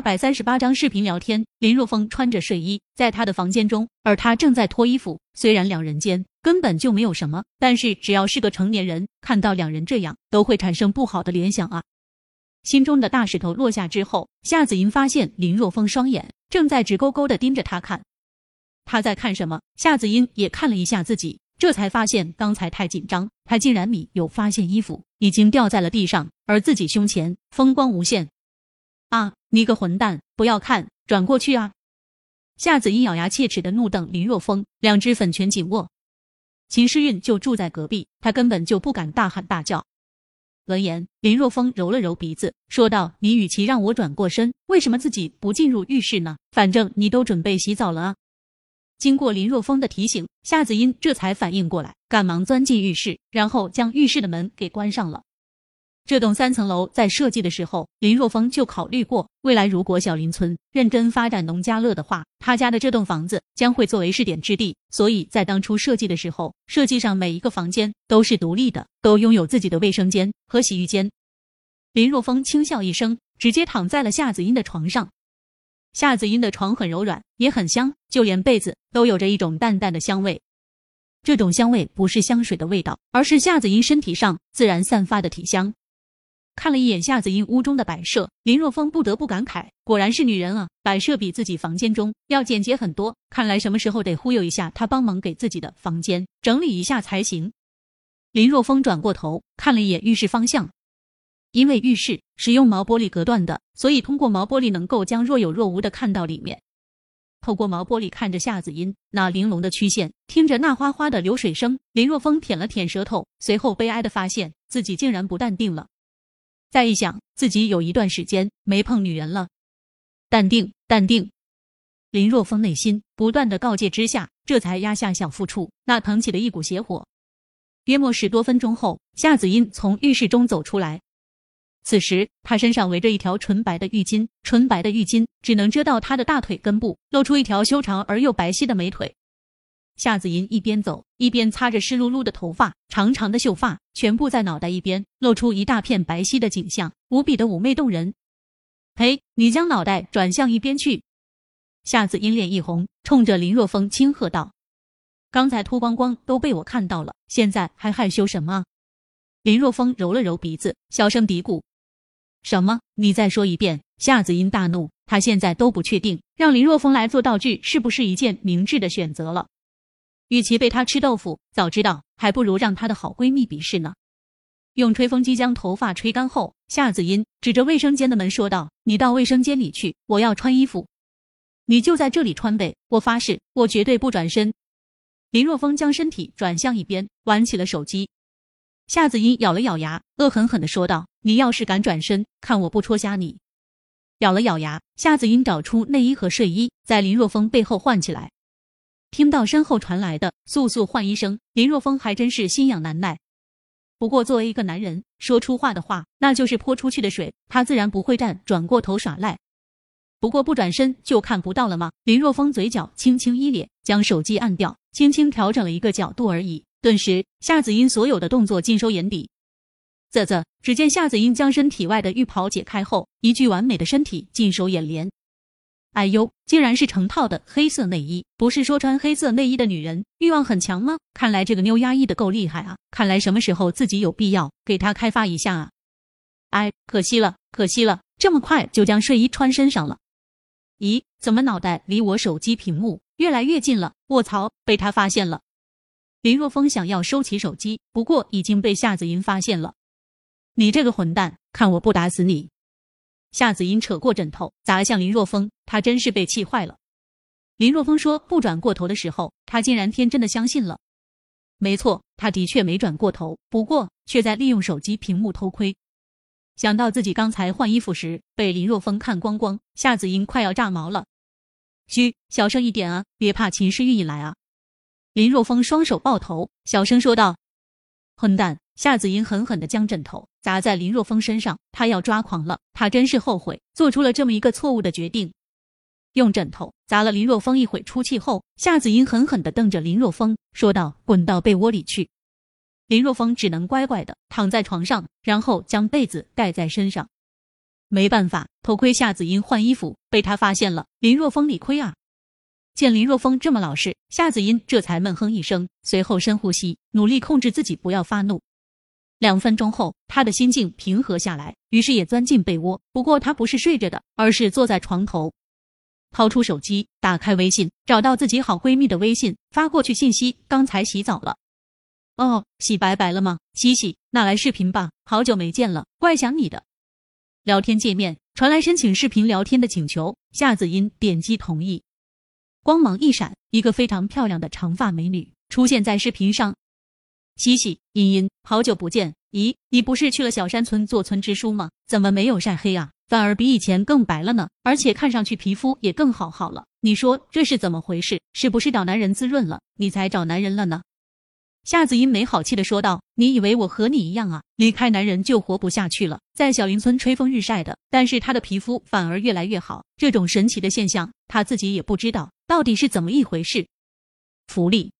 二百三十八张视频聊天。林若风穿着睡衣在他的房间中，而他正在脱衣服。虽然两人间根本就没有什么，但是只要是个成年人，看到两人这样，都会产生不好的联想啊。心中的大石头落下之后，夏子音发现林若风双眼正在直勾勾的盯着他看。他在看什么？夏子音也看了一下自己，这才发现刚才太紧张，他竟然米有发现衣服已经掉在了地上，而自己胸前风光无限。啊！你个混蛋，不要看，转过去啊！夏子音咬牙切齿的怒瞪林若风，两只粉拳紧握。秦诗韵就住在隔壁，她根本就不敢大喊大叫。闻言，林若风揉了揉鼻子，说道：“你与其让我转过身，为什么自己不进入浴室呢？反正你都准备洗澡了啊！”经过林若风的提醒，夏子音这才反应过来，赶忙钻进浴室，然后将浴室的门给关上了。这栋三层楼在设计的时候，林若风就考虑过，未来如果小林村认真发展农家乐的话，他家的这栋房子将会作为试点之地。所以在当初设计的时候，设计上每一个房间都是独立的，都拥有自己的卫生间和洗浴间。林若风轻笑一声，直接躺在了夏子音的床上。夏子音的床很柔软，也很香，就连被子都有着一种淡淡的香味。这种香味不是香水的味道，而是夏子音身体上自然散发的体香。看了一眼夏子音屋中的摆设，林若风不得不感慨，果然是女人啊，摆设比自己房间中要简洁很多。看来什么时候得忽悠一下她，帮忙给自己的房间整理一下才行。林若风转过头看了一眼浴室方向，因为浴室是用毛玻璃隔断的，所以通过毛玻璃能够将若有若无的看到里面。透过毛玻璃看着夏子音那玲珑的曲线，听着那哗哗的流水声，林若风舔了舔舌头，随后悲哀的发现自己竟然不淡定了。再一想，自己有一段时间没碰女人了，淡定，淡定。林若风内心不断的告诫之下，这才压下小腹处那腾起的一股邪火。约莫十多分钟后，夏子音从浴室中走出来，此时她身上围着一条纯白的浴巾，纯白的浴巾只能遮到她的大腿根部，露出一条修长而又白皙的美腿。夏子音一边走一边擦着湿漉漉的头发，长长的秀发全部在脑袋一边，露出一大片白皙的景象，无比的妩媚动人。嘿，你将脑袋转向一边去！夏子音脸一红，冲着林若风轻喝道：“刚才脱光光都被我看到了，现在还害羞什么？”林若风揉了揉鼻子，小声嘀咕：“什么？你再说一遍！”夏子音大怒，他现在都不确定让林若风来做道具是不是一件明智的选择了。与其被她吃豆腐，早知道还不如让她的好闺蜜鄙视呢。用吹风机将头发吹干后，夏子音指着卫生间的门说道：“你到卫生间里去，我要穿衣服。你就在这里穿呗，我发誓，我绝对不转身。”林若风将身体转向一边，玩起了手机。夏子音咬了咬牙，恶狠狠地说道：“你要是敢转身，看我不戳瞎你！”咬了咬牙，夏子音找出内衣和睡衣，在林若风背后换起来。听到身后传来的速速换衣声，林若风还真是心痒难耐。不过作为一个男人，说出话的话，那就是泼出去的水，他自然不会站转过头耍赖。不过不转身就看不到了吗？林若风嘴角轻轻一咧，将手机按掉，轻轻调整了一个角度而已。顿时，夏子音所有的动作尽收眼底。啧啧，只见夏子音将身体外的浴袍解开后，一具完美的身体尽收眼帘。哎呦，竟然是成套的黑色内衣！不是说穿黑色内衣的女人欲望很强吗？看来这个妞压抑的够厉害啊！看来什么时候自己有必要给她开发一下啊？哎，可惜了，可惜了，这么快就将睡衣穿身上了。咦，怎么脑袋离我手机屏幕越来越近了？卧槽，被他发现了！林若风想要收起手机，不过已经被夏子音发现了。你这个混蛋，看我不打死你！夏子音扯过枕头砸向林若风，他真是被气坏了。林若风说不转过头的时候，他竟然天真的相信了。没错，他的确没转过头，不过却在利用手机屏幕偷窥。想到自己刚才换衣服时被林若风看光光，夏子音快要炸毛了。嘘，小声一点啊，别怕秦诗玉来啊！林若风双手抱头，小声说道：“混蛋！”夏子英狠狠地将枕头砸在林若风身上，他要抓狂了。他真是后悔做出了这么一个错误的决定。用枕头砸了林若风一会出气后，夏子英狠狠地瞪着林若风，说道：“滚到被窝里去。”林若风只能乖乖的躺在床上，然后将被子盖在身上。没办法，偷窥夏子英换衣服，被他发现了。林若风理亏啊！见林若风这么老实，夏子英这才闷哼一声，随后深呼吸，努力控制自己不要发怒。两分钟后，他的心境平和下来，于是也钻进被窝。不过他不是睡着的，而是坐在床头，掏出手机，打开微信，找到自己好闺蜜的微信，发过去信息：刚才洗澡了。哦，洗白白了吗？洗洗，那来视频吧，好久没见了，怪想你的。聊天界面传来申请视频聊天的请求，夏子音点击同意。光芒一闪，一个非常漂亮的长发美女出现在视频上。嘻嘻，茵茵，好久不见。咦，你不是去了小山村做村支书吗？怎么没有晒黑啊？反而比以前更白了呢？而且看上去皮肤也更好好了。你说这是怎么回事？是不是找男人滋润了，你才找男人了呢？夏子音没好气的说道：“你以为我和你一样啊？离开男人就活不下去了，在小林村吹风日晒的，但是她的皮肤反而越来越好。这种神奇的现象，她自己也不知道到底是怎么一回事。福利